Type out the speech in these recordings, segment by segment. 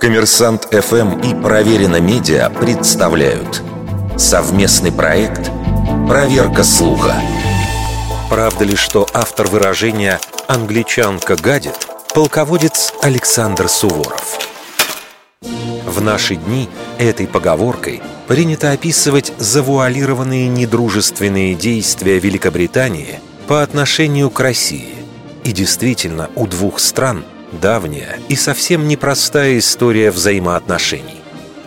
Коммерсант ФМ и Проверено Медиа представляют совместный проект «Проверка слуха». Правда ли, что автор выражения «англичанка гадит» полководец Александр Суворов? В наши дни этой поговоркой принято описывать завуалированные недружественные действия Великобритании по отношению к России. И действительно, у двух стран – давняя и совсем непростая история взаимоотношений.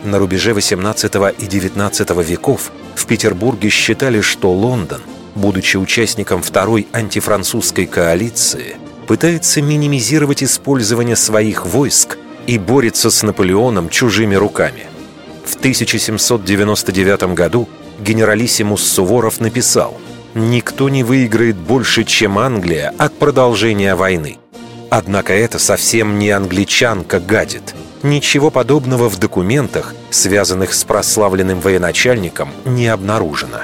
На рубеже XVIII и XIX веков в Петербурге считали, что Лондон, будучи участником второй антифранцузской коалиции, пытается минимизировать использование своих войск и борется с Наполеоном чужими руками. В 1799 году генералиссимус Суворов написал «Никто не выиграет больше, чем Англия от продолжения войны». Однако это совсем не англичанка гадит. Ничего подобного в документах, связанных с прославленным военачальником, не обнаружено.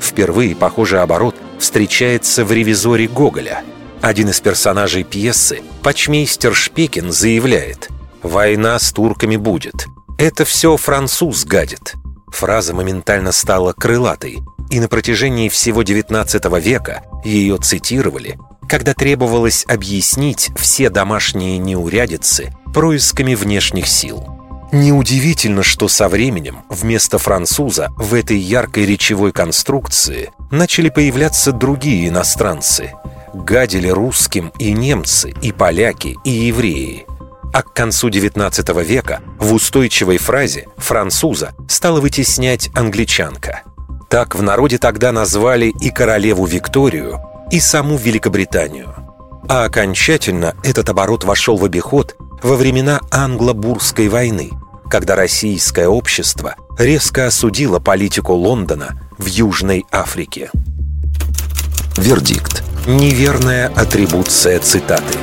Впервые похожий оборот встречается в «Ревизоре Гоголя». Один из персонажей пьесы, почмейстер Шпекин, заявляет «Война с турками будет. Это все француз гадит». Фраза моментально стала крылатой, и на протяжении всего XIX века ее цитировали когда требовалось объяснить все домашние неурядицы происками внешних сил. Неудивительно, что со временем вместо француза в этой яркой речевой конструкции начали появляться другие иностранцы. Гадили русским и немцы, и поляки, и евреи. А к концу XIX века в устойчивой фразе «француза» стала вытеснять англичанка. Так в народе тогда назвали и королеву Викторию, и саму Великобританию. А окончательно этот оборот вошел в обиход во времена Англо-Бурской войны, когда российское общество резко осудило политику Лондона в Южной Африке. Вердикт. Неверная атрибуция цитаты.